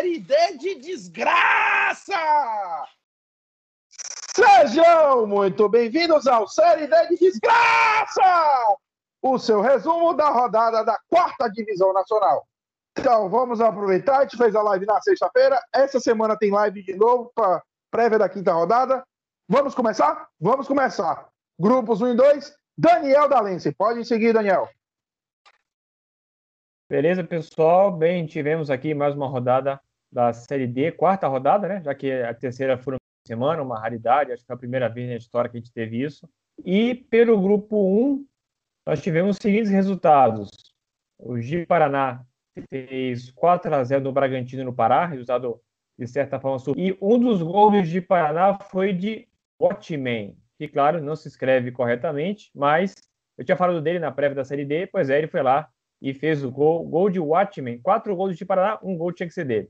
Série D de desgraça! Sejam muito bem-vindos ao Série D de desgraça! O seu resumo da rodada da quarta divisão nacional. Então, vamos aproveitar. A gente fez a live na sexta-feira. Essa semana tem live de novo para prévia da quinta rodada. Vamos começar? Vamos começar. Grupos 1 e 2. Daniel Dalense. Pode seguir, Daniel. Beleza, pessoal? Bem, tivemos aqui mais uma rodada da Série D, quarta rodada, né? Já que a terceira foi uma semana, uma raridade, acho que foi a primeira vez na história que a gente teve isso. E pelo grupo 1, nós tivemos os seguintes resultados. O Gi Paraná fez 4 a 0 no Bragantino no Pará, resultado de certa forma. E um dos gols de Paraná foi de Watchmen, que, claro, não se escreve corretamente, mas eu tinha falado dele na prévia da Série D, pois é, ele foi lá e fez o gol, gol de Watchmen, quatro gols de Paraná, um gol tinha que ser dele.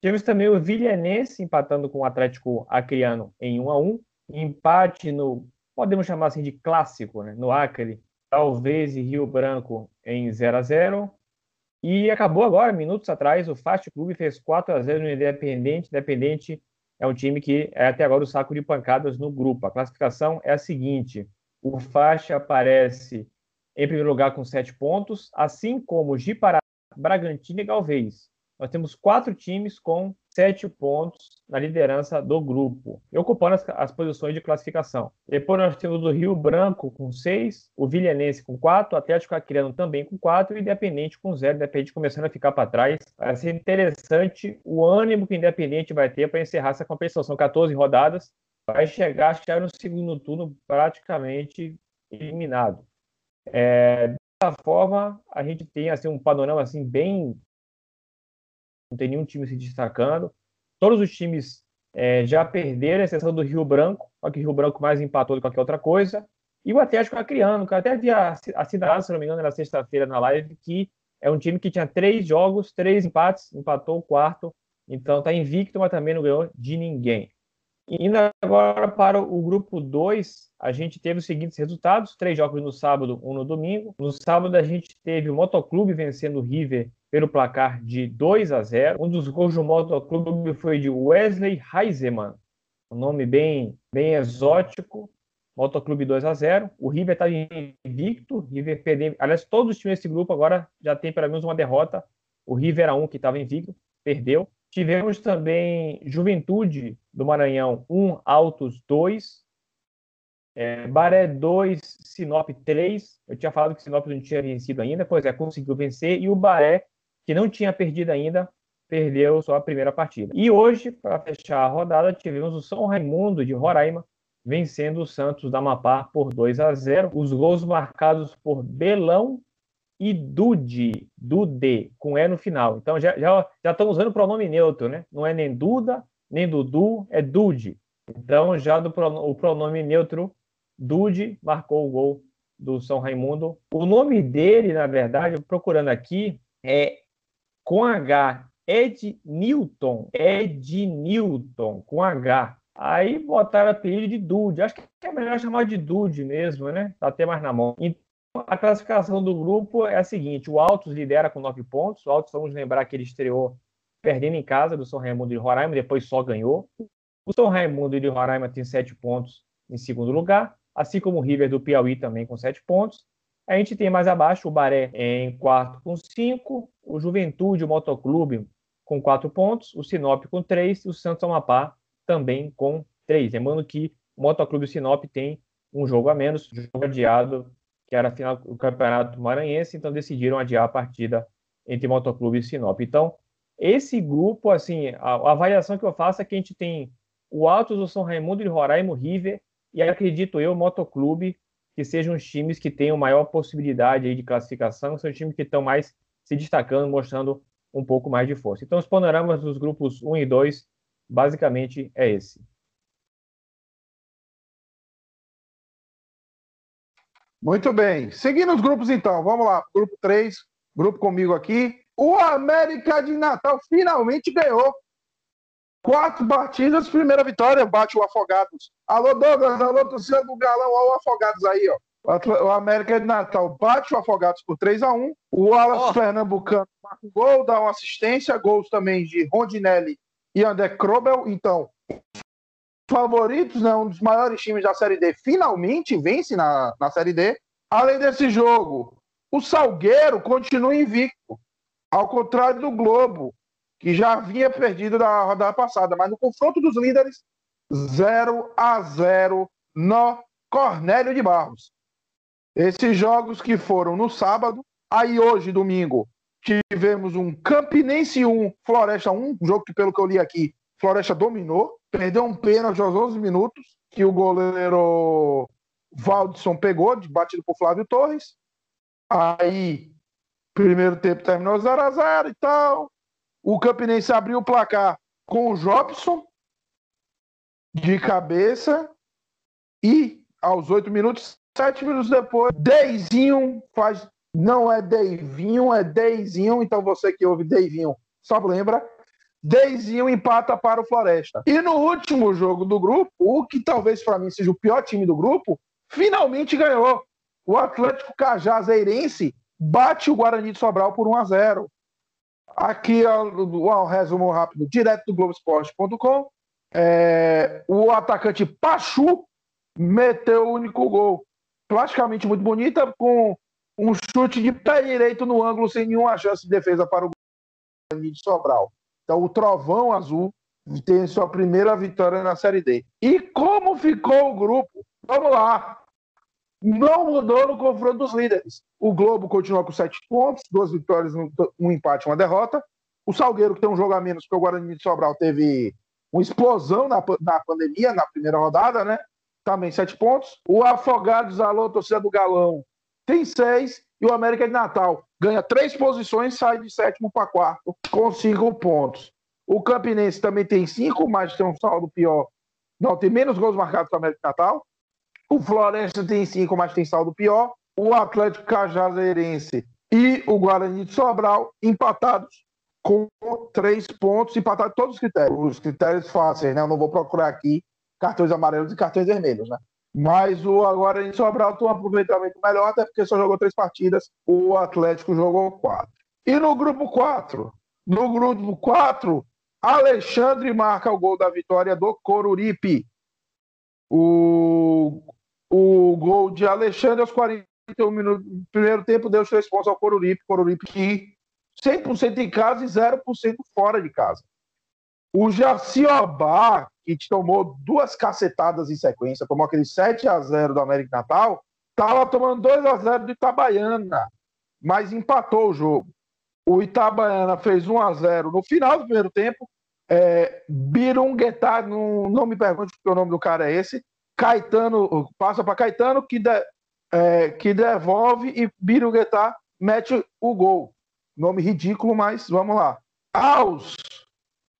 Tivemos também o Vilhanense empatando com o Atlético Acreano em 1 a 1 empate no, podemos chamar assim de clássico, né? no Acre, talvez e Rio Branco em 0 a 0 e acabou agora, minutos atrás, o Fast Clube fez 4 a 0 no Independente. Independente é um time que é até agora o saco de pancadas no grupo. A classificação é a seguinte: o Fast aparece em primeiro lugar com sete pontos, assim como Jipará, Bragantino e Galvez. Nós temos quatro times com sete pontos na liderança do grupo, ocupando as, as, posições de classificação. Depois nós temos o Rio Branco com seis, o Vilhanense com quatro, o Atlético Acreano também com quatro e o Independente com zero, Independente começando a ficar para trás. Vai ser interessante o ânimo que o Independente vai ter para encerrar essa competição. São 14 rodadas, vai chegar, chegar no segundo turno praticamente eliminado. É, dessa forma, a gente tem assim, um panorama assim, bem. Não tem nenhum time se destacando. Todos os times é, já perderam, exceção do Rio Branco, só que o Rio Branco mais empatou do que qualquer outra coisa. E o Atlético Acreano, que eu até havia assinado, se não me engano, na sexta-feira na live, que é um time que tinha três jogos, três empates, empatou o quarto, então está invicto, mas também não ganhou de ninguém. Indo agora para o grupo 2, a gente teve os seguintes resultados: três jogos no sábado, um no domingo. No sábado, a gente teve o Motoclube vencendo o River pelo placar de 2 a 0. Um dos gols do Motoclube foi de Wesley Heisemann, um nome bem, bem exótico. Motoclube 2 a 0. O River está invicto. River perdeu. Aliás, todos os times desse grupo agora já tem pelo menos uma derrota. O River era um que estava invicto, perdeu. Tivemos também Juventude do Maranhão 1, Altos 2, é, Baré 2, Sinop 3. Eu tinha falado que Sinop não tinha vencido ainda, pois é, conseguiu vencer. E o Baré, que não tinha perdido ainda, perdeu só a primeira partida. E hoje, para fechar a rodada, tivemos o São Raimundo de Roraima vencendo o Santos da Amapá por 2 a 0. Os gols marcados por Belão e Dude, Dude, com E no final. Então já, já, já estão usando o pronome neutro, né? Não é nem Duda, nem Dudu, é Dude. Então já do o pronome neutro, Dude, marcou o gol do São Raimundo. O nome dele, na verdade, procurando aqui, é com H, Ed Newton, Ed Newton, com H. Aí botaram apelido de Dude. Acho que é melhor chamar de Dude mesmo, né? Tá até mais na mão. Então, a classificação do grupo é a seguinte: o Altos lidera com nove pontos. O Altos, vamos lembrar que ele estreou perdendo em casa do São Raimundo de Roraima, depois só ganhou. O São Raimundo de Roraima tem sete pontos em segundo lugar, assim como o River do Piauí também com sete pontos. A gente tem mais abaixo o Baré em quarto com cinco, o Juventude, o Motoclube com quatro pontos, o Sinop com três e o Santos Amapá também com três. Lembrando que o Motoclube Sinop tem um jogo a menos, jogo adiado que era a final do Campeonato Maranhense, então decidiram adiar a partida entre Motoclube e Sinop. Então, esse grupo, assim, a, a, avaliação que eu faço é que a gente tem o Altos do São Raimundo de Roraima, o River, e acredito eu, o Motoclube, que sejam os times que tenham maior possibilidade de classificação, são os times que estão mais se destacando, mostrando um pouco mais de força. Então, os panoramas dos grupos 1 e 2, basicamente, é esse. Muito bem. Seguindo os grupos, então. Vamos lá. Grupo 3, grupo comigo aqui. O América de Natal finalmente ganhou. Quatro partidas, primeira vitória, bate o Afogados. Alô, Douglas, alô, torcida do Galão, olha o Afogados aí, ó. O América de Natal bate o Afogados por 3 a 1 O Wallace oh. Pernambucano marca um gol, dá uma assistência, gols também de Rondinelli e André Krobel. Então, favoritos, né, um dos maiores times da Série D, finalmente vence na, na Série D. Além desse jogo, o Salgueiro continua invicto, ao contrário do Globo, que já havia perdido na rodada passada, mas no confronto dos líderes, 0 a 0 no Cornélio de Barros. Esses jogos que foram no sábado, aí hoje, domingo, tivemos um Campinense 1, Floresta 1, um jogo que, pelo que eu li aqui, Floresta dominou, perdeu um pênalti aos 11 minutos, que o goleiro Valdson pegou, batido por Flávio Torres. Aí, primeiro tempo terminou 0 a 0 e tal. O Campinense abriu o placar com o Jobson de cabeça e aos oito minutos, sete minutos depois, Deizinho faz. Não é Deivinho, é Deizinho. Então você que ouve Deivinho, só lembra. Deizinho empata para o Floresta. E no último jogo do grupo, o que talvez para mim seja o pior time do grupo, finalmente ganhou. O Atlético Cajazeirense bate o Guarani de Sobral por 1 a 0. Aqui é o, resumo rápido, direto do Globoesporte.com. É, o atacante Pachu meteu o único gol. Plasticamente muito bonita, com um chute de pé direito no ângulo, sem nenhuma chance de defesa para o Guarani de Sobral. Então, o Trovão Azul tem sua primeira vitória na Série D. E como ficou o grupo? Vamos lá. Não mudou no confronto dos líderes. O Globo continua com sete pontos, duas vitórias, um empate, uma derrota. O Salgueiro, que tem um jogo a menos, porque o Guarani de Sobral teve uma explosão na, na pandemia, na primeira rodada, né? Também sete pontos. O Afogados, alô, torcida do Galão, tem seis. E o América de Natal ganha três posições sai de sétimo para quarto com cinco pontos. O Campinense também tem cinco, mas tem um saldo pior. Não, tem menos gols marcados que o América Natal. O Floresta tem cinco, mas tem saldo pior. O Atlético Cajazeirense e o Guarani de Sobral empatados com três pontos, empatados todos os critérios. Os critérios fáceis, né? Eu não vou procurar aqui cartões amarelos e cartões vermelhos, né? Mas o Guarani de Sobral tem um aproveitamento melhor, até porque só jogou três partidas, o Atlético jogou quatro. E no grupo 4? No grupo 4, Alexandre marca o gol da vitória do Coruripe. O o gol de Alexandre aos 41 minutos do primeiro tempo deu os três pontos ao Coruripe. Coruripe que 100% em casa e 0% fora de casa. O Jaciobá, que tomou duas cacetadas em sequência, tomou aquele 7 a 0 do América Natal, estava tomando 2 a 0 do Itabaiana, mas empatou o jogo. O Itabaiana fez 1 a 0 no final do primeiro tempo. É, Birunguetá, não, não me pergunte o nome do cara é esse, Caetano passa para Caetano, que, de, é, que devolve e Biruguetá mete o gol. Nome ridículo, mas vamos lá. Aos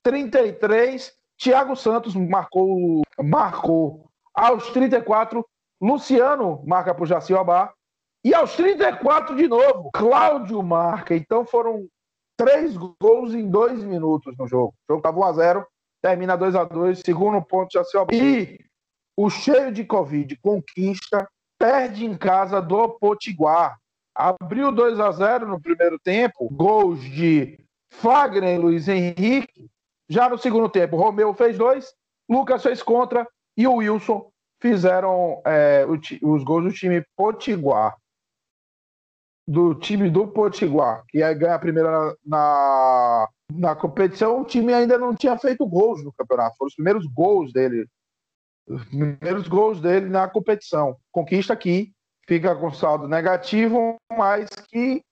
33, Thiago Santos marcou. marcou. Aos 34, Luciano marca para o Jaciobá. E aos 34 de novo, Cláudio marca. Então foram três gols em dois minutos no jogo. O jogo estava 1x0, termina 2x2, segundo ponto Jaciobá. E o cheio de Covid conquista, perde em casa do Potiguar. Abriu 2 a 0 no primeiro tempo, gols de Fagner e Luiz Henrique. Já no segundo tempo, Romeu fez dois, Lucas fez contra e o Wilson fizeram é, os gols do time Potiguar. Do time do Potiguar, que ia ganhar a primeira na, na competição. O time ainda não tinha feito gols no campeonato, foram os primeiros gols dele os primeiros gols dele na competição. Conquista aqui, fica com saldo negativo, mas que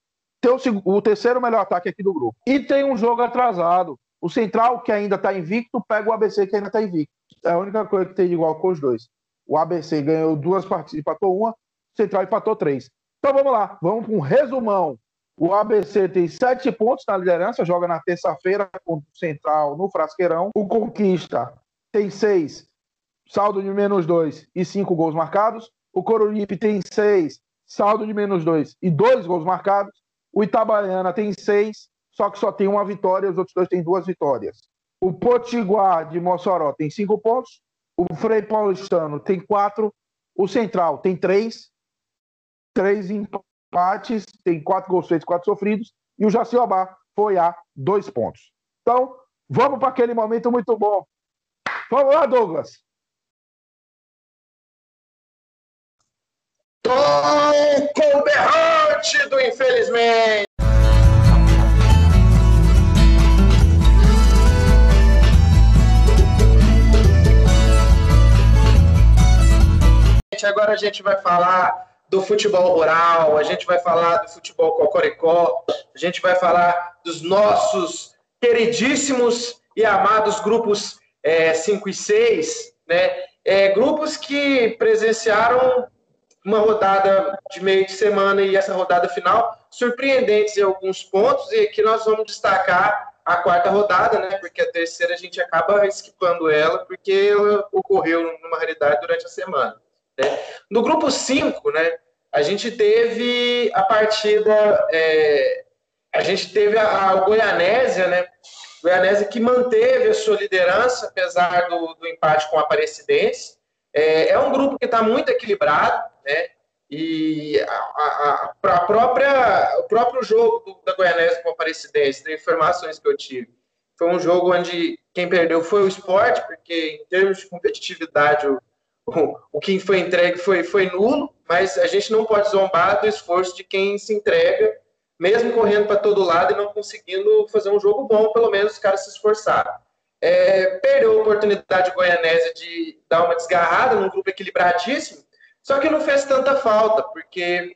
tem o, o, terceiro melhor ataque aqui do grupo. E tem um jogo atrasado. O Central, que ainda está invicto, pega o ABC, que ainda está invicto. É a única coisa que tem de igual com os dois. O ABC ganhou duas partidas, empatou uma, o Central empatou três. Então vamos lá, vamos para um resumão. O ABC tem sete pontos na liderança, joga na terça-feira contra o Central no Frasqueirão. O Conquista tem seis, saldo de menos 2 e 5 gols marcados. O Coruripe tem 6, saldo de menos 2 e 2 gols marcados. O Itabaiana tem 6, só que só tem uma vitória, os outros dois têm duas vitórias. O Potiguar de Mossoró tem 5 pontos. O Frei Paulistano tem 4. O Central tem 3. três empates, tem quatro gols feitos, quatro sofridos, e o Jaciobá foi a dois pontos. Então, vamos para aquele momento muito bom. Vamos lá, Douglas. Tom berrante do infelizmente. Agora a gente vai falar do futebol rural, a gente vai falar do futebol cocoricó, a gente vai falar dos nossos queridíssimos e amados grupos 5 é, e 6, né? É, grupos que presenciaram uma rodada de meio de semana e essa rodada final surpreendentes em alguns pontos e aqui nós vamos destacar a quarta rodada, né? Porque a terceira a gente acaba esquipando ela porque ela ocorreu numa realidade durante a semana. Né? No grupo 5, né? A gente teve a partida, é, a gente teve a, a Goianésia, né? Goianésia que manteve a sua liderança, apesar do, do empate com a Aparecidense. É, é um grupo que está muito equilibrado, né? E a, a, a, própria, o próprio jogo da Goianésia com a Aparecidense, de informações que eu tive, foi um jogo onde quem perdeu foi o esporte, porque em termos de competitividade, o, o, que foi entregue foi, foi nulo, mas a gente não pode zombar do esforço de quem se entrega, mesmo correndo para todo lado e não conseguindo fazer um jogo bom, pelo menos os caras se esforçaram. É, perdeu a oportunidade de Goianésia de dar uma desgarrada num grupo equilibradíssimo, só que não fez tanta falta, porque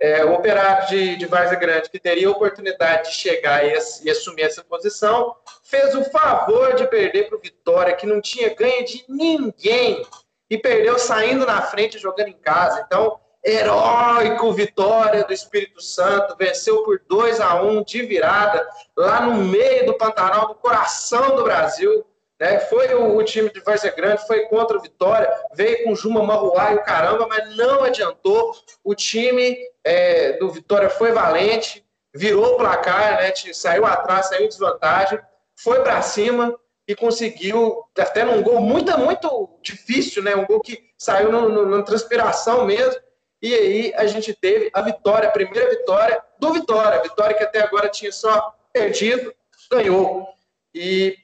é, o operário de, de Varza Grande, que teria a oportunidade de chegar e, e assumir essa posição, fez o favor de perder para o Vitória, que não tinha ganho de ninguém, e perdeu saindo na frente jogando em casa. Então, heróico vitória do Espírito Santo, venceu por 2 a 1 de virada, lá no meio do Pantanal, no coração do Brasil. Né? Foi o, o, time de Várzea Grande, foi contra o Vitória, veio com Juma Marruá e o caramba, mas não adiantou. O time é, do Vitória foi valente, virou o placar, né? saiu atrás, saiu em desvantagem, foi para cima e conseguiu, até num gol muito, muito difícil, né? um gol que saiu na transpiração mesmo. E aí a gente teve a vitória, a primeira vitória do Vitória. Vitória que até agora tinha só perdido, ganhou. E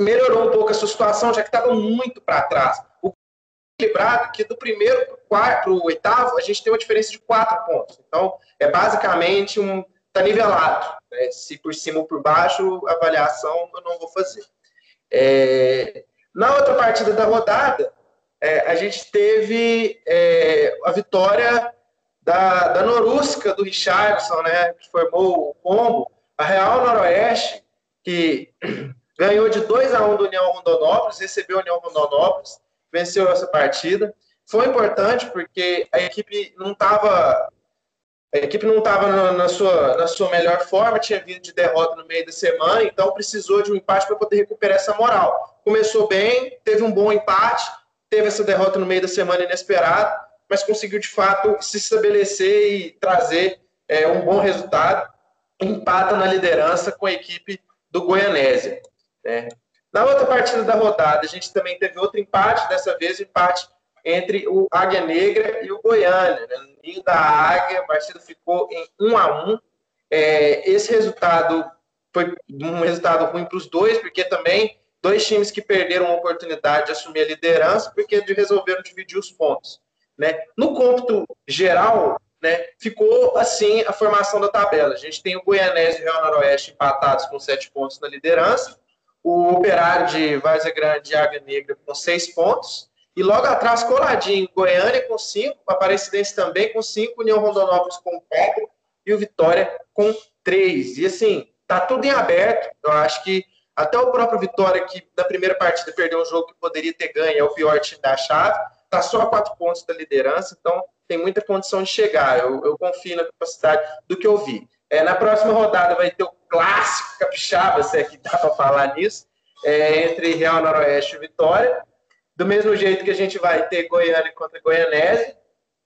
melhorou um pouco a sua situação, já que estava muito para trás. O equilibrado que do primeiro para o oitavo, a gente tem uma diferença de quatro pontos. Então, é basicamente um. Está nivelado. Né? Se por cima ou por baixo, avaliação eu não vou fazer. É, na outra partida da rodada, é, a gente teve é, a vitória da, da Norusca, do Richardson, né, que formou o combo, a Real Noroeste, que ganhou de 2 a 1 do União Rondonópolis, recebeu o União Rondonópolis, venceu essa partida. Foi importante porque a equipe não estava a equipe não estava na, na, sua, na sua melhor forma, tinha vindo de derrota no meio da semana, então precisou de um empate para poder recuperar essa moral. Começou bem, teve um bom empate, teve essa derrota no meio da semana inesperada, mas conseguiu de fato se estabelecer e trazer é, um bom resultado. Empata na liderança com a equipe do Goianésia. Né? Na outra partida da rodada, a gente também teve outro empate, dessa vez empate entre o Águia Negra e o Goiânia. Né? No ninho da Águia, a partida ficou em 1 a 1 é, Esse resultado foi um resultado ruim para os dois, porque também dois times que perderam a oportunidade de assumir a liderança, porque resolveram dividir os pontos. Né? No cômputo geral, né, ficou assim a formação da tabela. A gente tem o Goianese e o Real Noroeste empatados com sete pontos na liderança, o Operário de Várzea Grande e Águia Negra com seis pontos, e logo atrás, coladinho, Goiânia com cinco, Aparecidense também com cinco, União Rondonópolis com quatro e o Vitória com três. E assim, tá tudo em aberto. Eu acho que até o próprio Vitória, que na primeira partida perdeu um jogo que poderia ter ganho, é o pior time da chave, tá só a quatro pontos da liderança, então tem muita condição de chegar. Eu, eu confio na capacidade do que eu vi. É, na próxima rodada vai ter o clássico capixaba, se é que dá para falar nisso, é, entre Real Noroeste e Vitória. Do mesmo jeito que a gente vai ter Goiânia contra Goianese,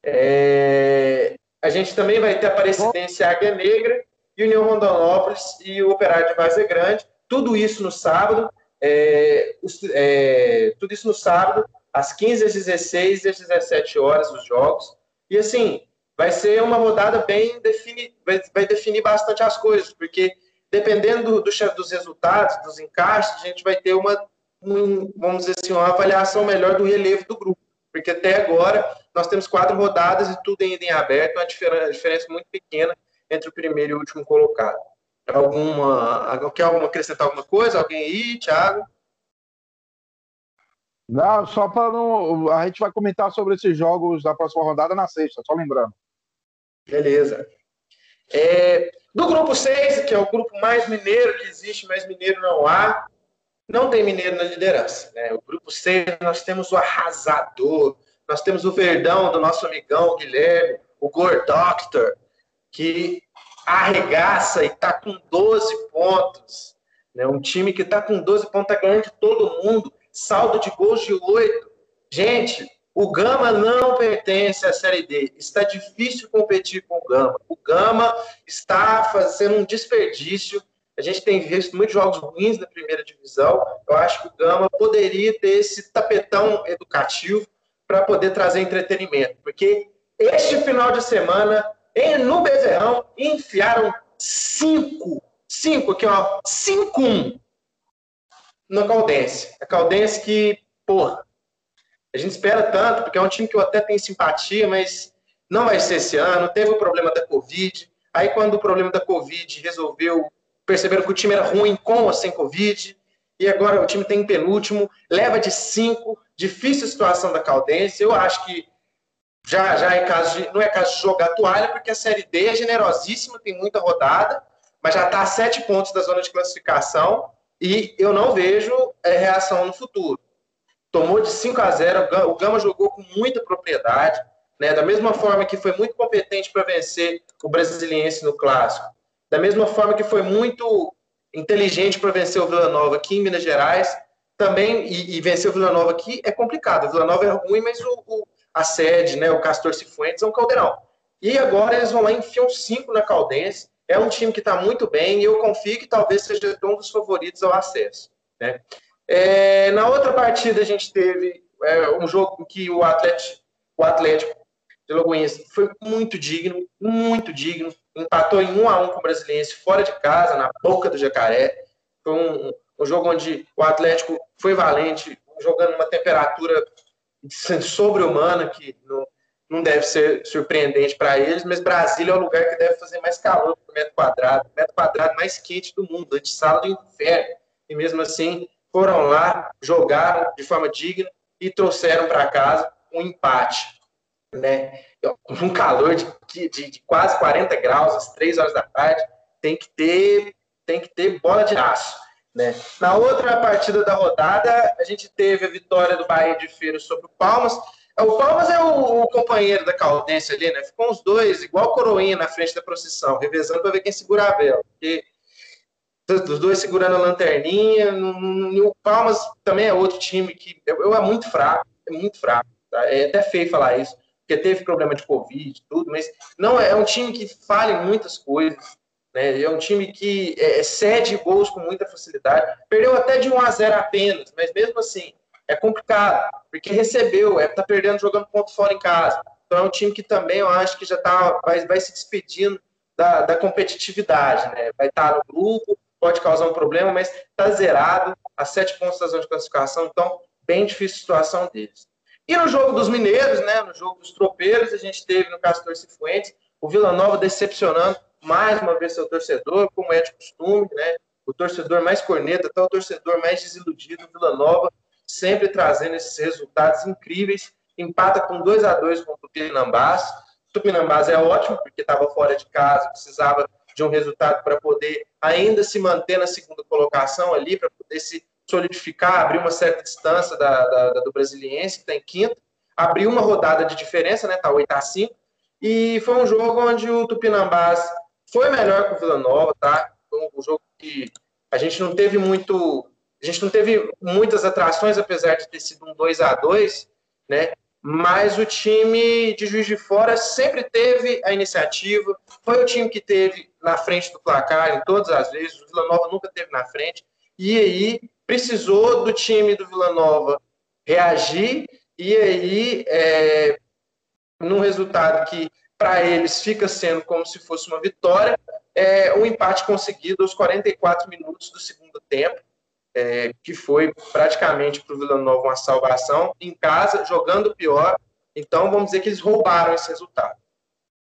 é, a gente também vai ter Aparecidense Águia Negra e União Rondonópolis e o Operário de Várzea Grande. Tudo isso no sábado, é, é, tudo isso no sábado, às 15 às 16 e às 17 horas, os jogos. E assim, vai ser uma rodada bem defini, vai, vai definir bastante as coisas, porque dependendo do, do, dos resultados, dos encaixes, a gente vai ter uma, um, vamos dizer assim, uma avaliação melhor do relevo do grupo. Porque até agora nós temos quatro rodadas e tudo ainda em aberto, uma diferença, muito pequena entre o primeiro e o último colocado. Alguma, quer alguma, acrescentar alguma coisa? Alguém aí, Thiago? Não, só para não. A gente vai comentar sobre esses jogos da próxima rodada na sexta, só lembrando. Beleza. É, do grupo 6, que é o grupo mais mineiro que existe, mas mineiro não há, não tem mineiro na liderança. Né? O grupo 6, nós temos o arrasador, nós temos o verdão do nosso amigão Guilherme, o Gore Doctor, que arregaça e está com 12 pontos. Né? Um time que está com 12 pontos, está ganhando de todo mundo, saldo de gols de 8. Gente, o Gama não pertence à Série D. Está difícil competir com o Gama. O Gama está fazendo um desperdício. A gente tem visto muitos jogos ruins na primeira divisão. Eu acho que o Gama poderia ter esse tapetão educativo para poder trazer entretenimento. Porque este final de semana, no Bezerrão, enfiaram cinco, cinco aqui, ó, cinco um na Caldense. A Caldense que, porra, a gente espera tanto, porque é um time que eu até tenho simpatia, mas não vai ser esse ano. Teve o problema da Covid. Aí, quando o problema da Covid resolveu, perceberam que o time era ruim com ou sem Covid. E agora o time tem penúltimo, leva de cinco. Difícil situação da Caldense. Eu acho que já, já é caso de, não é caso de jogar toalha, porque a Série D é generosíssima, tem muita rodada, mas já está a sete pontos da zona de classificação. E eu não vejo é, reação no futuro tomou de 5 a 0. O Gama jogou com muita propriedade, né? Da mesma forma que foi muito competente para vencer o Brasiliense no clássico, da mesma forma que foi muito inteligente para vencer o Vila Nova aqui em Minas Gerais, também e, e vencer o Vila Nova aqui é complicado. O Vila Nova é ruim, mas o, o, a sede, né? O Castor Cifuentes é um caldeirão. E agora eles vão lá e enfiam 5 na Caldense. É um time que está muito bem e eu confio que talvez seja um dos favoritos ao acesso. Né? É, na outra partida a gente teve é, um jogo que o Atlético, o Atlético de Lagoinhas foi muito digno, muito digno. Empatou em 1 a 1 com o Brasiliense fora de casa, na boca do Jacaré. Foi um, um jogo onde o Atlético foi valente, jogando uma temperatura sobre-humana que não, não deve ser surpreendente para eles, mas Brasília é o lugar que deve fazer mais calor por metro quadrado, metro quadrado mais quente do mundo, de sala do inferno. E mesmo assim, foram lá, jogaram de forma digna e trouxeram para casa um empate. Né? Um calor de, de, de, quase 40 graus, às 3 horas da tarde, tem que ter, tem que ter bola de aço. Né? Na outra partida da rodada, a gente teve a vitória do Bahia de Feira sobre o Palmas. O Palmas é o, o companheiro da Caldense ali, né? Ficou os dois, igual coroinha na frente da procissão, revezando para ver quem segura a vela. Porque os dois segurando a lanterninha. O Palmas também é outro time que eu, é muito fraco, é muito fraco. Tá? É até feio falar isso, porque teve problema de Covid tudo, mas não é, é um time que falha em muitas coisas. Né? É um time que é, cede gols com muita facilidade. Perdeu até de 1 a 0 apenas, mas mesmo assim é complicado, porque recebeu, é tá perdendo jogando ponto fora em casa. Então é um time que também eu acho que já tá, vai, vai se despedindo da, da competitividade, né? Vai estar tá no grupo, pode causar um problema, mas está zerado a sete pontos da zona de classificação, então bem difícil a situação deles. E no jogo dos mineiros, né, no jogo dos tropeiros, a gente teve no Castor Cifuentes o Vila Nova decepcionando mais uma vez seu torcedor, como é de costume, né, o torcedor mais corneta, até o torcedor mais desiludido, o Vila Nova, sempre trazendo esses resultados incríveis, empata com 2 a 2 com o Tupinambás. O Tupinambás é ótimo, porque estava fora de casa, precisava de um resultado para poder ainda se manter na segunda colocação ali, para poder se solidificar, abrir uma certa distância da, da, da do Brasiliense, que está em quinto, abriu uma rodada de diferença, né, tá 8 a 5, e foi um jogo onde o Tupinambás foi melhor que o Vila Nova, tá? Foi um jogo que a gente não teve muito, a gente não teve muitas atrações, apesar de ter sido um 2 a 2 né? mas o time de Juiz de Fora sempre teve a iniciativa, foi o time que teve na frente do placar em todas as vezes, o Vila Nova nunca teve na frente, e aí precisou do time do Vila Nova reagir, e aí, é, num resultado que para eles fica sendo como se fosse uma vitória. É, um empate conseguido aos 44 minutos do segundo tempo, é, que foi praticamente para o Vila Nova uma salvação, em casa, jogando pior. Então, vamos dizer que eles roubaram esse resultado.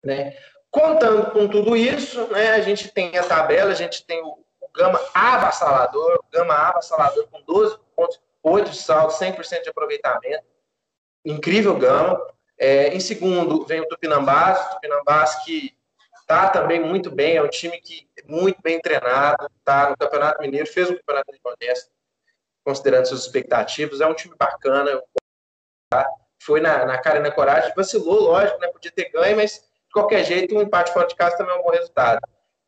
Né? Contando com tudo isso, né, a gente tem a tabela, a gente tem o, Gama avassalador, Gama avassalador com 12 pontos, 8 de saldo, 100% de aproveitamento. Incrível Gama. É, em segundo, vem o Tupinambás, o Tupinambás que está também muito bem, é um time que é muito bem treinado, está no Campeonato Mineiro, fez o Campeonato Mineiro honesto, considerando suas expectativas, é um time bacana, foi na, na cara e na coragem, vacilou, lógico, né, podia ter ganho, mas de qualquer jeito, um empate fora de casa também é um bom resultado.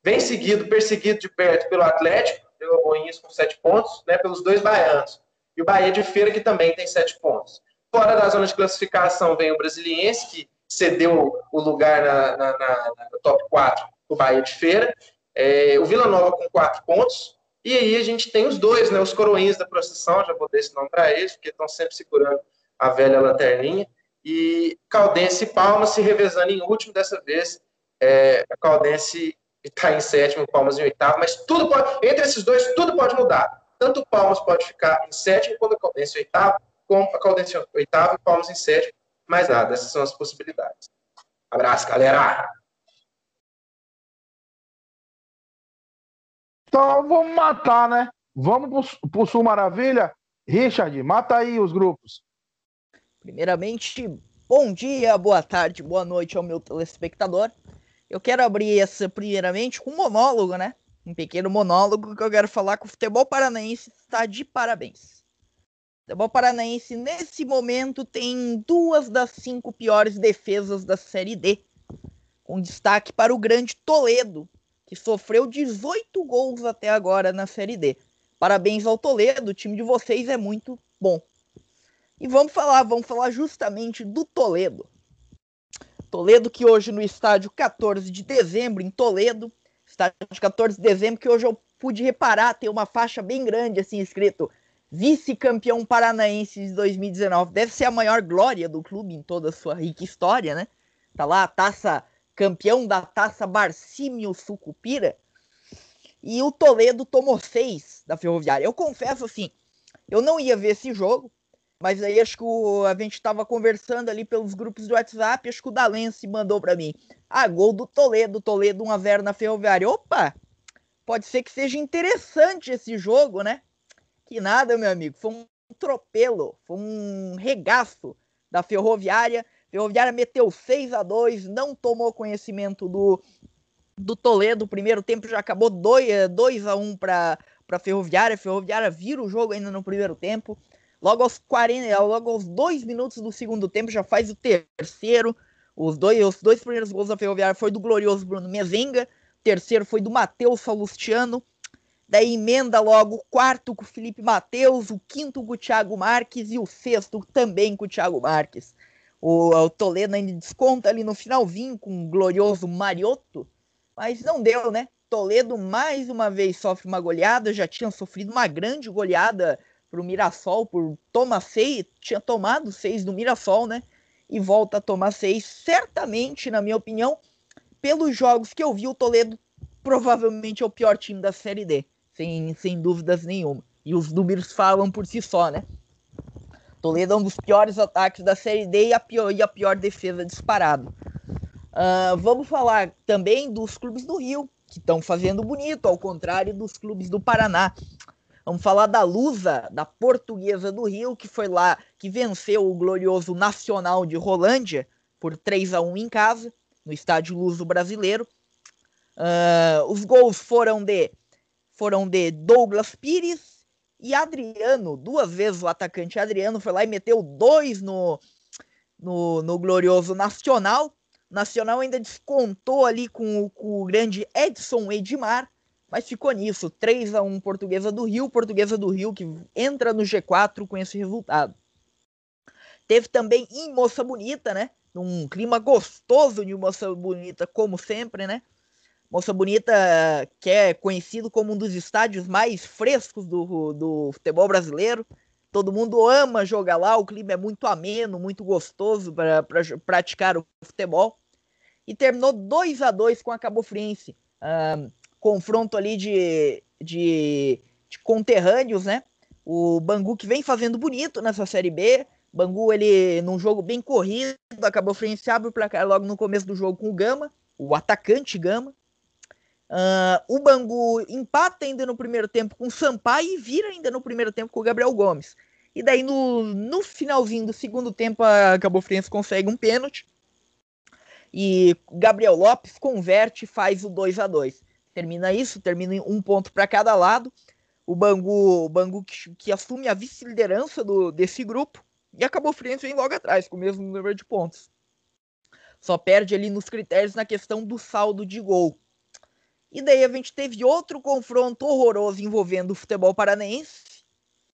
Vem seguido, perseguido de perto pelo Atlético, pelo Boinhas com sete pontos, né, pelos dois baianos, e o Bahia de Feira, que também tem sete pontos. Fora da zona de classificação vem o Brasiliense, que cedeu o lugar na, na, na, na top 4 o Bahia de Feira. É, o Vila Nova com 4 pontos. E aí a gente tem os dois, né, os coroinhos da procissão, já vou dar esse nome para eles, porque estão sempre segurando a velha lanterninha. E Caldense e Palmas se revezando em último dessa vez. É, a Caldense está em sétimo, Palmas em oitavo, mas tudo pode, entre esses dois, tudo pode mudar. Tanto o Palmas pode ficar em sétimo, quanto a Caldense em oitavo, com a Caldense oitavo e Palmas em sétimo. Mais nada, essas são as possibilidades. Abraço, galera! Então vamos matar, né? Vamos pro, pro Sul Maravilha. Richard, mata aí os grupos. Primeiramente, bom dia, boa tarde, boa noite ao meu telespectador. Eu quero abrir essa primeiramente com um monólogo, né? Um pequeno monólogo que eu quero falar que o futebol paranaense está de parabéns. O futebol paranaense, nesse momento, tem duas das cinco piores defesas da Série D. Com destaque para o grande Toledo, que sofreu 18 gols até agora na Série D. Parabéns ao Toledo, o time de vocês é muito bom. E vamos falar, vamos falar justamente do Toledo. Toledo que hoje no estádio 14 de dezembro, em Toledo, estádio 14 de dezembro, que hoje eu pude reparar, tem uma faixa bem grande assim escrito vice-campeão paranaense de 2019. Deve ser a maior glória do clube em toda a sua rica história, né? Tá lá a taça, campeão da taça Barcímio Sucupira. E o Toledo tomou seis da Ferroviária. Eu confesso assim, eu não ia ver esse jogo, mas aí acho que o, a gente estava conversando ali pelos grupos do WhatsApp, acho que o Dalense mandou para mim. Ah, gol do Toledo, Toledo 1x0 na Ferroviária. Opa! Pode ser que seja interessante esse jogo, né? Que nada, meu amigo. Foi um tropelo, foi um regaço da Ferroviária. Ferroviária meteu 6 a 2 não tomou conhecimento do, do Toledo. O primeiro tempo já acabou 2, 2 a 1 para a Ferroviária. A Ferroviária vira o jogo ainda no primeiro tempo. Logo aos 40, logo aos 2 minutos do segundo tempo já faz o terceiro. Os dois, os dois primeiros gols da Ferroviária foi do glorioso Bruno Mezenga. Terceiro foi do Matheus Salustiano. Daí emenda logo o quarto com o Felipe Matheus, o quinto com o Thiago Marques e o sexto também com o Thiago Marques. O, o Toledo ainda desconta ali no finalzinho com o glorioso Mariotto, mas não deu, né? Toledo mais uma vez sofre uma goleada, já tinha sofrido uma grande goleada pro Mirassol por toma seis, tinha tomado seis do Mirassol, né? E volta a tomar seis. Certamente, na minha opinião, pelos jogos que eu vi, o Toledo provavelmente é o pior time da Série D sem, sem dúvidas nenhuma. E os números falam por si só, né? Toledo é um dos piores ataques da Série D e a pior, e a pior defesa disparado. Uh, vamos falar também dos clubes do Rio, que estão fazendo bonito, ao contrário dos clubes do Paraná. Vamos falar da Lusa, da Portuguesa do Rio, que foi lá que venceu o glorioso Nacional de Rolândia por 3 a 1 em casa, no estádio Luso Brasileiro. Uh, os gols foram de foram de Douglas Pires e Adriano. Duas vezes o atacante Adriano foi lá e meteu dois no, no, no glorioso Nacional. Nacional ainda descontou ali com, com o grande Edson Edmar, mas ficou nisso. 3 a 1 Portuguesa do Rio, Portuguesa do Rio que entra no G4 com esse resultado. Teve também em Moça Bonita, né? Num clima gostoso de Moça Bonita, como sempre, né? Moça Bonita, que é conhecido como um dos estádios mais frescos do, do futebol brasileiro. Todo mundo ama jogar lá, o clima é muito ameno, muito gostoso para pra praticar o futebol. e terminou 2 a 2 com a Cabo Friense. Confronto ali de, de, de conterrâneos, né? O Bangu que vem fazendo bonito nessa Série B. Bangu, ele, num jogo bem corrido, acabou frente abre o placar logo no começo do jogo com o Gama, o atacante Gama. Uh, o Bangu empata ainda no primeiro tempo com o Sampaio e vira ainda no primeiro tempo com o Gabriel Gomes. E daí no, no finalzinho do segundo tempo a Cabo Friense consegue um pênalti. E Gabriel Lopes converte e faz o 2 a 2 Termina isso, termina um ponto para cada lado. O Bangu, o Bangu que, que assume a vice-liderança desse grupo. E a Cabo Friense vem logo atrás, com o mesmo número de pontos. Só perde ali nos critérios na questão do saldo de gol. E daí a gente teve outro confronto horroroso envolvendo o futebol paranaense,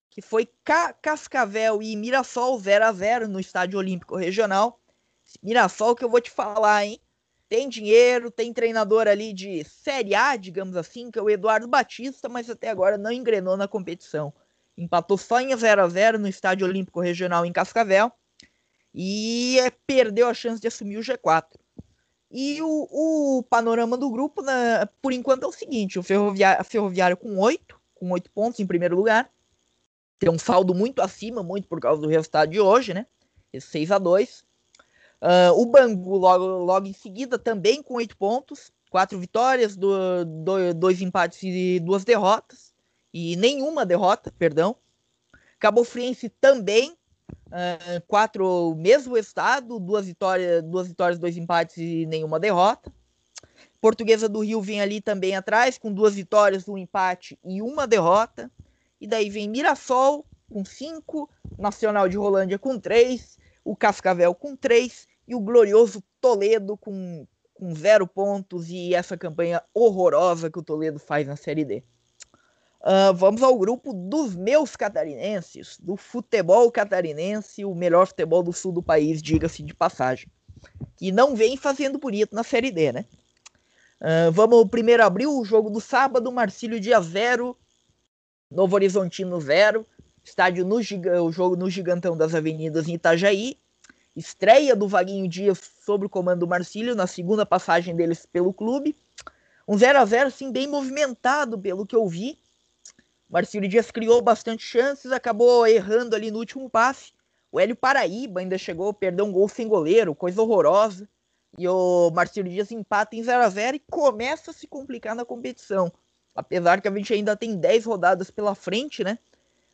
que foi Cascavel e Mirassol 0 a 0 no Estádio Olímpico Regional. Mirassol que eu vou te falar, hein? Tem dinheiro, tem treinador ali de Série A, digamos assim, que é o Eduardo Batista, mas até agora não engrenou na competição. Empatou só em 0 a 0 no Estádio Olímpico Regional em Cascavel e é, perdeu a chance de assumir o G4. E o, o panorama do grupo, né, por enquanto, é o seguinte: o Ferroviário, Ferroviário com oito, com oito pontos em primeiro lugar. Tem um saldo muito acima, muito por causa do resultado de hoje, né? Esse 6 a 2 uh, O Bangu logo, logo em seguida, também com oito pontos, quatro vitórias, do, do, dois empates e duas derrotas. E nenhuma derrota, perdão. Cabo Friense também Uh, quatro, mesmo estado, duas vitórias, duas vitórias, dois empates e nenhuma derrota. Portuguesa do Rio vem ali também atrás, com duas vitórias, um empate e uma derrota. E daí vem Mirassol com cinco, Nacional de Rolândia com três, o Cascavel com três e o glorioso Toledo com, com zero pontos e essa campanha horrorosa que o Toledo faz na Série D. Uh, vamos ao grupo dos meus catarinenses, do futebol catarinense, o melhor futebol do sul do país, diga-se de passagem. Que não vem fazendo bonito na Série D, né? Uh, vamos primeiro abrir o jogo do sábado, Marcílio dia 0, Novo Horizontino 0, estádio no o jogo no Gigantão das Avenidas em Itajaí. Estreia do Vaguinho Dias sob o comando do Marcílio na segunda passagem deles pelo clube. Um 0 a 0 sim, bem movimentado pelo que eu vi Marcílio Dias criou bastante chances, acabou errando ali no último passe. O Hélio Paraíba ainda chegou, perdeu um gol sem goleiro, coisa horrorosa. E o Marcílio Dias empata em 0 a 0 e começa a se complicar na competição. Apesar que a gente ainda tem 10 rodadas pela frente, né?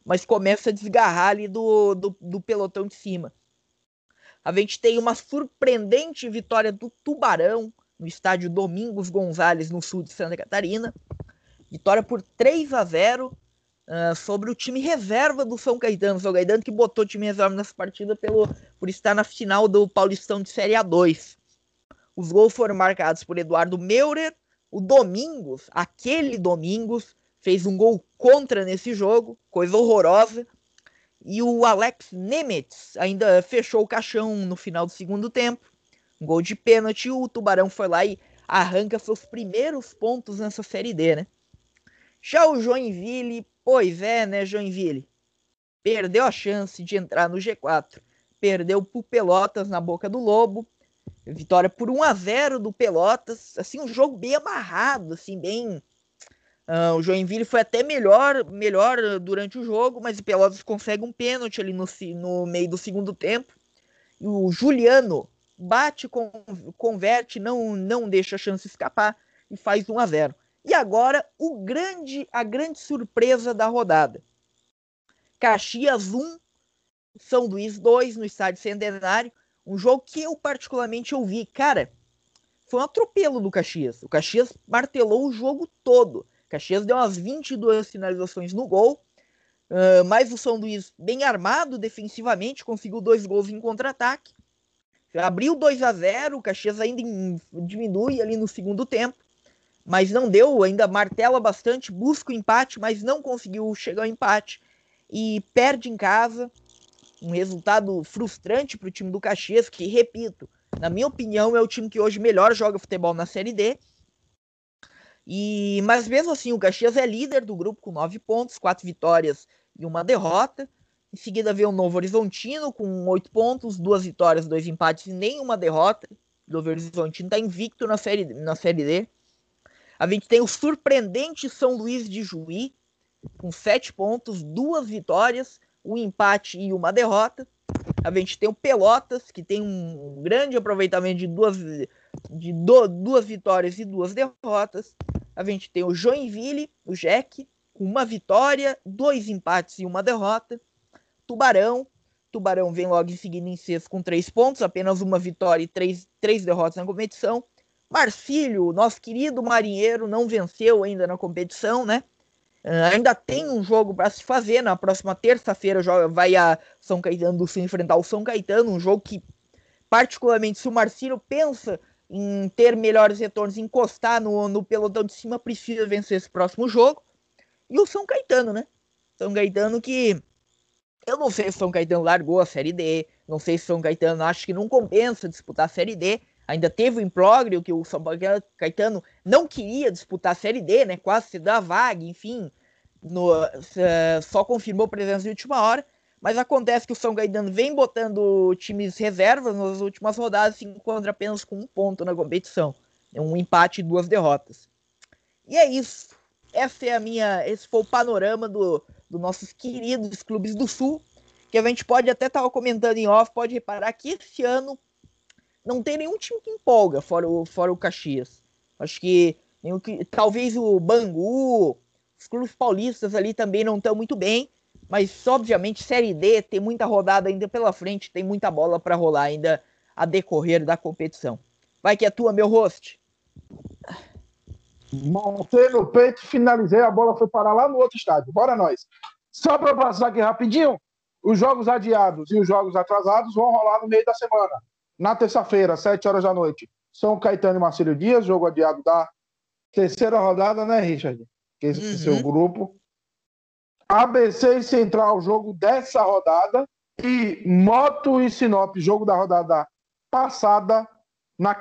Mas começa a desgarrar ali do, do, do pelotão de cima. A gente tem uma surpreendente vitória do Tubarão no estádio Domingos Gonzalez, no sul de Santa Catarina. Vitória por 3 a 0 uh, sobre o time reserva do São Caetano. São Caetano que botou o time reserva nessa partida pelo, por estar na final do Paulistão de Série A2. Os gols foram marcados por Eduardo Meurer. O Domingos, aquele Domingos, fez um gol contra nesse jogo, coisa horrorosa. E o Alex Nemetz ainda fechou o caixão no final do segundo tempo. Um gol de pênalti. O Tubarão foi lá e arranca seus primeiros pontos nessa Série D, né? Já o Joinville Pois é, né, Joinville? Perdeu a chance de entrar no G4. Perdeu pro Pelotas na boca do Lobo. Vitória por 1 a 0 do Pelotas. Assim, um jogo bem amarrado, assim, bem. Uh, o Joinville foi até melhor, melhor durante o jogo, mas o Pelotas consegue um pênalti ali no, no meio do segundo tempo. E o Juliano bate, converte, não, não deixa a chance escapar e faz 1 a 0. E agora o grande, a grande surpresa da rodada. Caxias 1, São Luís 2 no estádio Centenário. Um jogo que eu particularmente ouvi. Cara, foi um atropelo do Caxias. O Caxias martelou o jogo todo. Caxias deu umas 22 finalizações no gol. Uh, mas o São Luís, bem armado defensivamente, conseguiu dois gols em contra-ataque. Abriu 2 a 0 o Caxias ainda diminui ali no segundo tempo mas não deu, ainda martela bastante, busca o empate, mas não conseguiu chegar ao empate e perde em casa. Um resultado frustrante para o time do Caxias, que, repito, na minha opinião, é o time que hoje melhor joga futebol na Série D. E, mas mesmo assim, o Caxias é líder do grupo com nove pontos, quatro vitórias e uma derrota. Em seguida vem o Novo Horizontino com oito pontos, duas vitórias, dois empates e nenhuma derrota. Novo Horizontino está invicto na série, na série D. A gente tem o surpreendente São Luís de Juí, com sete pontos, duas vitórias, um empate e uma derrota. A gente tem o Pelotas, que tem um grande aproveitamento de duas, de do, duas vitórias e duas derrotas. A gente tem o Joinville, o Jack, com uma vitória, dois empates e uma derrota. Tubarão, Tubarão vem logo em seguida em sexto com três pontos, apenas uma vitória e três, três derrotas na competição. Marcílio, nosso querido marinheiro, não venceu ainda na competição, né? Uh, ainda tem um jogo para se fazer. Na próxima terça-feira vai a São Caetano Sul enfrentar o São Caetano. Um jogo que, particularmente, se o Marcílio pensa em ter melhores retornos, encostar no, no pelotão de cima, precisa vencer esse próximo jogo. E o São Caetano, né? São Caetano que. Eu não sei se São Caetano largou a Série D. Não sei se São Caetano acha que não compensa disputar a Série D. Ainda teve o imbróglio que o São Caetano não queria disputar a Série D, né? Quase se dá vaga, enfim. No, só confirmou presença de última hora. Mas acontece que o São Caetano vem botando times reservas nas últimas rodadas e se encontra apenas com um ponto na competição. Um empate e duas derrotas. E é isso. Essa é a minha. Esse foi o panorama do, dos nossos queridos clubes do Sul. Que a gente pode até estar comentando em off, pode reparar que esse ano não tem nenhum time que empolga, fora o, fora o Caxias. Acho que, que talvez o Bangu, os clubes paulistas ali também não estão muito bem, mas obviamente Série D tem muita rodada ainda pela frente, tem muita bola para rolar ainda a decorrer da competição. Vai que é tua, meu host. Montei no peito, finalizei, a bola foi parar lá no outro estádio. Bora nós. Só para passar aqui rapidinho, os jogos adiados e os jogos atrasados vão rolar no meio da semana. Na terça-feira, 7 horas da noite, São Caetano e Marcelo Dias, jogo adiado da terceira rodada, né, Richard? Que esse é uhum. seu grupo. ABC e Central, jogo dessa rodada. E Moto e Sinop, jogo da rodada passada, na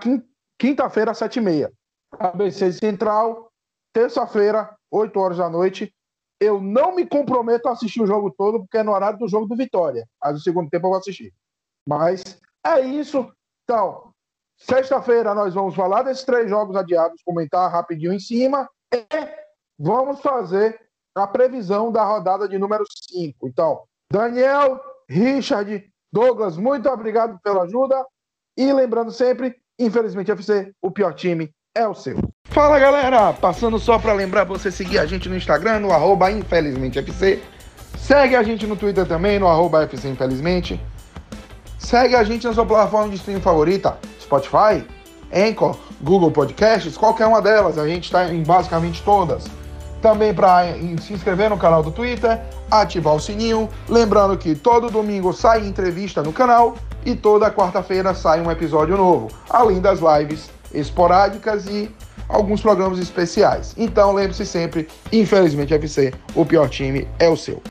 quinta-feira, 7h30. ABC e Central, terça-feira, 8 horas da noite. Eu não me comprometo a assistir o jogo todo, porque é no horário do jogo do Vitória. Mas no segundo tempo eu vou assistir. Mas é isso. Então, sexta-feira nós vamos falar desses três jogos adiados, comentar rapidinho em cima e vamos fazer a previsão da rodada de número 5. Então, Daniel, Richard, Douglas, muito obrigado pela ajuda. E lembrando sempre, infelizmente, FC, o pior time é o seu. Fala galera, passando só para lembrar você seguir a gente no Instagram, no arroba infelizmentefc. Segue a gente no Twitter também, no arroba FC Infelizmente. Segue a gente na sua plataforma de streaming favorita, Spotify, Anchor, Google Podcasts, qualquer uma delas, a gente está em basicamente todas. Também para se inscrever no canal do Twitter, ativar o sininho, lembrando que todo domingo sai entrevista no canal e toda quarta-feira sai um episódio novo, além das lives esporádicas e alguns programas especiais. Então lembre-se sempre, infelizmente FC, o pior time é o seu.